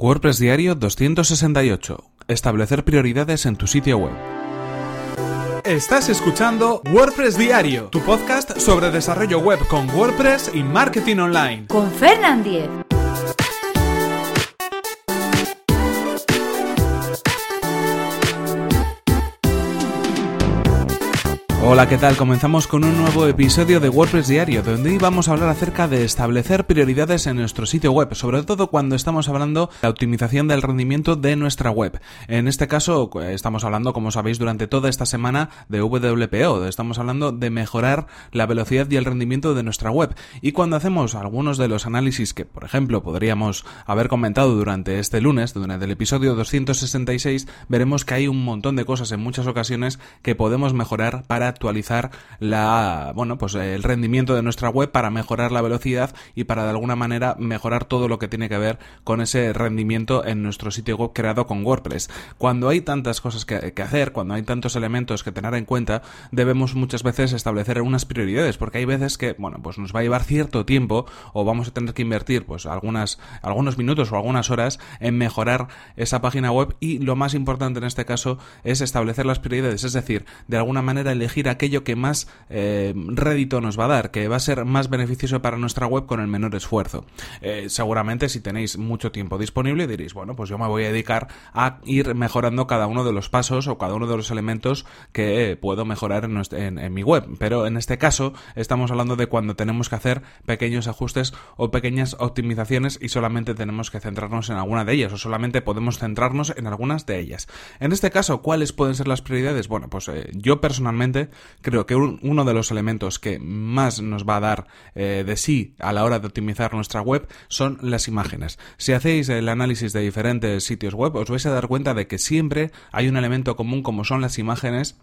WordPress Diario 268. Establecer prioridades en tu sitio web. Estás escuchando WordPress Diario, tu podcast sobre desarrollo web con WordPress y marketing online. Con Fernand Diez. Hola, ¿qué tal? Comenzamos con un nuevo episodio de WordPress Diario, donde hoy vamos a hablar acerca de establecer prioridades en nuestro sitio web, sobre todo cuando estamos hablando de la optimización del rendimiento de nuestra web. En este caso, eh, estamos hablando, como sabéis, durante toda esta semana de WPO, estamos hablando de mejorar la velocidad y el rendimiento de nuestra web. Y cuando hacemos algunos de los análisis que, por ejemplo, podríamos haber comentado durante este lunes, durante el episodio 266, veremos que hay un montón de cosas en muchas ocasiones que podemos mejorar para actualizar la, bueno, pues el rendimiento de nuestra web para mejorar la velocidad y para de alguna manera mejorar todo lo que tiene que ver con ese rendimiento en nuestro sitio web creado con WordPress. Cuando hay tantas cosas que, hacer, cuando hay tantos elementos que tener en cuenta, debemos muchas veces establecer unas prioridades, porque hay veces que, bueno, pues nos va a llevar cierto tiempo o vamos a tener que invertir pues algunas, algunos minutos o algunas horas en mejorar esa página web y lo más importante en este caso es establecer las prioridades, es decir, de alguna manera elegir aquello que más eh, rédito nos va a dar, que va a ser más beneficioso para nuestra web con el menor esfuerzo. Eh, seguramente si tenéis mucho tiempo disponible diréis, bueno, pues yo me voy a dedicar a ir mejorando cada uno de los pasos o cada uno de los elementos que puedo mejorar en, mi web. Pero en este caso estamos hablando de cuando tenemos que hacer pequeños ajustes o pequeñas optimizaciones y solamente tenemos que centrarnos en alguna de ellas o solamente podemos centrarnos en algunas de ellas. En este caso, ¿cuáles pueden ser las prioridades? Bueno, pues eh, yo personalmente creo que uno de los elementos que más nos va a dar eh, de sí a la hora de optimizar nuestra web son las imágenes. Si hacéis el análisis de diferentes sitios web, os vais a dar cuenta de que siempre hay un elemento común como son las imágenes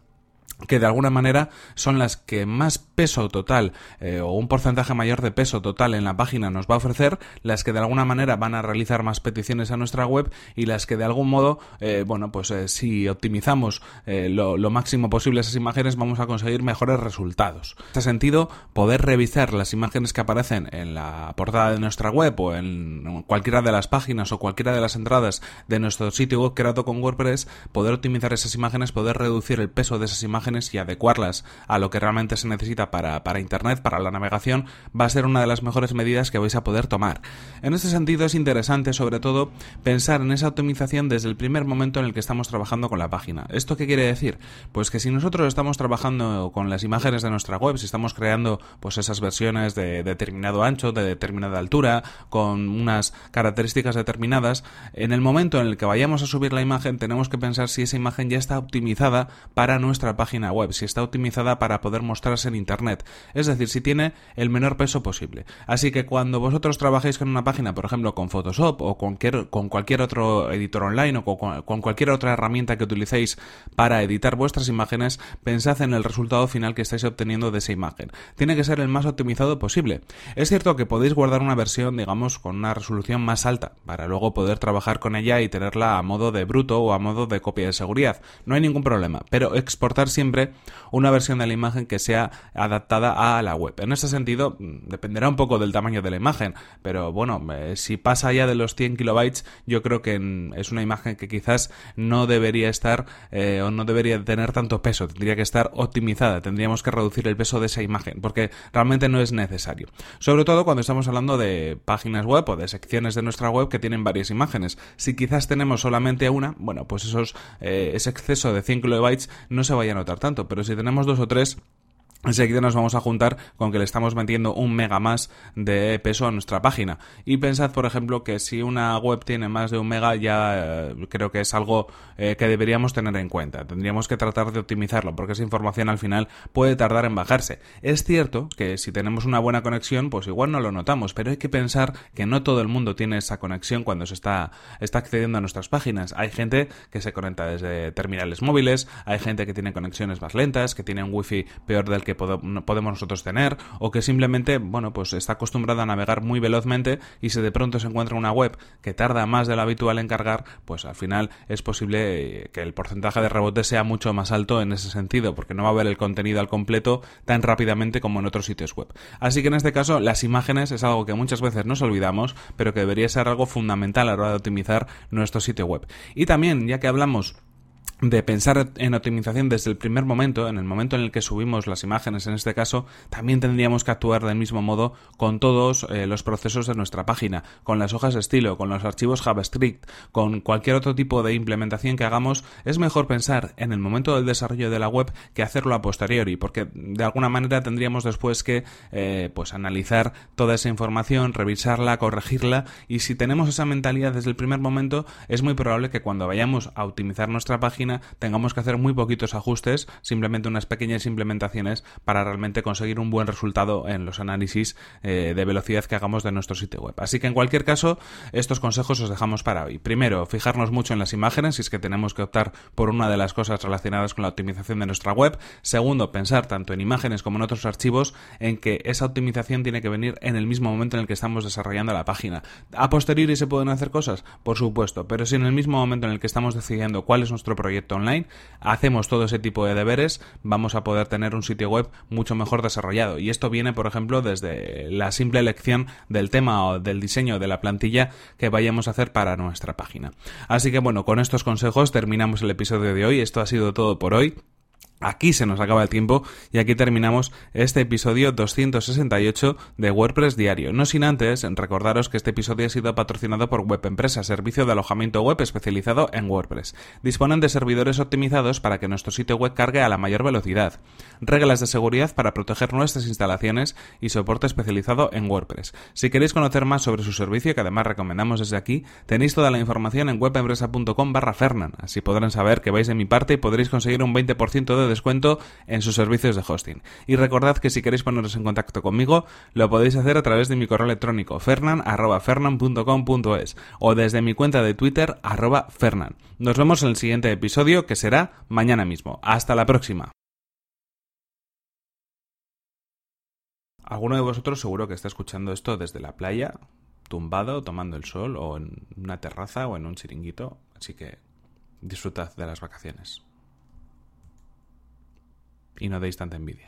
que de alguna manera son las que más peso total eh, o un porcentaje mayor de peso total en la página nos va a ofrecer, las que de alguna manera van a realizar más peticiones a nuestra web y las que de algún modo, eh, bueno, pues eh, si optimizamos lo, lo, máximo posible esas imágenes vamos a conseguir mejores resultados. En este sentido, poder revisar las imágenes que aparecen en la portada de nuestra web o en cualquiera de las páginas o cualquiera de las entradas de nuestro sitio web creado con WordPress, poder optimizar esas imágenes, poder reducir el peso de esas imágenes y adecuarlas a lo que realmente se necesita para, para Internet, para la navegación, va a ser una de las mejores medidas que vais a poder tomar. En este sentido es interesante sobre todo pensar en esa optimización desde el primer momento en el que estamos trabajando con la página. ¿Esto qué quiere decir? Pues que si nosotros estamos trabajando con las imágenes de nuestra web, si estamos creando pues esas versiones de determinado ancho, de determinada altura, con unas características determinadas, en el momento en el que vayamos a subir la imagen tenemos que pensar si esa imagen ya está optimizada para nuestra página web, si está optimizada para poder mostrarse en Internet, es decir, si tiene el menor peso posible. Así que cuando vosotros trabajéis con una página, por ejemplo, con Photoshop o con, cualquier otro editor online o con cualquier otra herramienta que utilicéis para editar vuestras imágenes, pensad en el resultado final que estáis obteniendo de esa imagen. Tiene que ser el más optimizado posible. Es cierto que podéis guardar una versión, digamos, con una resolución más alta, para luego poder trabajar con ella y tenerla a modo de bruto o a modo de copia de seguridad. No hay ningún problema, pero exportar siempre una versión de la imagen que sea adaptada a la web. En ese sentido, mm, dependerá un poco del tamaño de la imagen, pero bueno, eh, si pasa ya de los 100 kilobytes, yo creo que mm, es una imagen que quizás no debería estar eh, o no debería tener tanto peso, tendría que estar optimizada, tendríamos que reducir el peso de esa imagen, porque realmente no es necesario. Sobre todo cuando estamos hablando de páginas web o de secciones de nuestra web que tienen varias imágenes. Si quizás tenemos solamente una, bueno, pues esos, eh, ese exceso de 100 kilobytes no se vaya a notar tanto, pero si tenemos dos o tres enseguida nos vamos a juntar con que le estamos metiendo un mega más de peso a nuestra página. Y pensad, por ejemplo, que si una web tiene más de un mega, ya eh, creo que es algo eh, que deberíamos tener en cuenta. Tendríamos que tratar de optimizarlo, porque esa información al final puede tardar en bajarse. Es cierto que si tenemos una buena conexión, pues igual no lo notamos, pero hay que pensar que no todo el mundo tiene esa conexión cuando se está, está accediendo a nuestras páginas. Hay gente que se conecta desde terminales móviles, hay gente que tiene conexiones más lentas, que tiene un wifi peor del que podemos nosotros tener o que simplemente, bueno, pues está acostumbrada a navegar muy velozmente y si de pronto se encuentra una web que tarda más de lo habitual en cargar, pues al final es posible eh, que el porcentaje de rebote sea mucho más alto en ese sentido, porque no va a ver el contenido al completo tan rápidamente como en otros sitios web. Así que en este caso, las imágenes es algo que muchas veces nos olvidamos, pero que debería ser algo fundamental a la hora de optimizar nuestro sitio web. Y también, ya que hablamos de pensar en optimización desde el primer momento, en el momento en el que subimos las imágenes en este caso, también tendríamos que actuar del mismo modo con todos eh, los procesos de nuestra página, con las hojas de estilo, con los archivos JavaScript, con cualquier otro tipo de implementación que hagamos, es mejor pensar en el momento del desarrollo de la web que hacerlo a posteriori, porque de alguna manera tendríamos después que eh, pues analizar toda esa información, revisarla, corregirla y si tenemos esa mentalidad desde el primer momento, es muy probable que cuando vayamos a optimizar nuestra página tengamos que hacer muy poquitos ajustes, simplemente unas pequeñas implementaciones para realmente conseguir un buen resultado en los análisis eh, de velocidad que hagamos de nuestro sitio web. Así que en cualquier caso, estos consejos os dejamos para hoy. Primero, fijarnos mucho en las imágenes, si es que tenemos que optar por una de las cosas relacionadas con la optimización de nuestra web. Segundo, pensar tanto en imágenes como en otros archivos en que esa optimización tiene que venir en el mismo momento en el que estamos desarrollando la página. A posteriori se pueden hacer cosas, por supuesto, pero si en el mismo momento en el que estamos decidiendo cuál es nuestro online, hacemos todo ese tipo de deberes, vamos a poder tener un sitio web mucho mejor desarrollado. Y esto viene, por ejemplo, desde la simple elección del tema o del diseño de la plantilla que vayamos a hacer para nuestra página. Así que bueno, con estos consejos terminamos el episodio de hoy. Esto ha sido todo por hoy. Aquí se nos acaba el tiempo y aquí terminamos este episodio 268 de WordPress Diario. No sin antes recordaros que este episodio ha sido patrocinado por Web Empresa, servicio de alojamiento web especializado en WordPress. Disponen de servidores optimizados para que nuestro sitio web cargue a la mayor velocidad, reglas de seguridad para proteger nuestras instalaciones y soporte especializado en WordPress. Si queréis conocer más sobre su servicio, que además recomendamos desde aquí, tenéis toda la información en webempresa.com barra Fernan. Así podrán saber que vais de mi parte y podréis conseguir un 20% de descuento en sus servicios de hosting. Y recordad que si queréis poneros en contacto conmigo, lo podéis hacer a través de mi correo electrónico fernan.fernan.com.es o desde mi cuenta de Twitter arroba fernan. Nos vemos en el siguiente episodio que será mañana mismo. Hasta la próxima. Alguno de vosotros seguro que está escuchando esto desde la playa, tumbado, tomando el sol, o en una terraza o en un chiringuito, así que disfrutad de las vacaciones y no deis tanta envidia.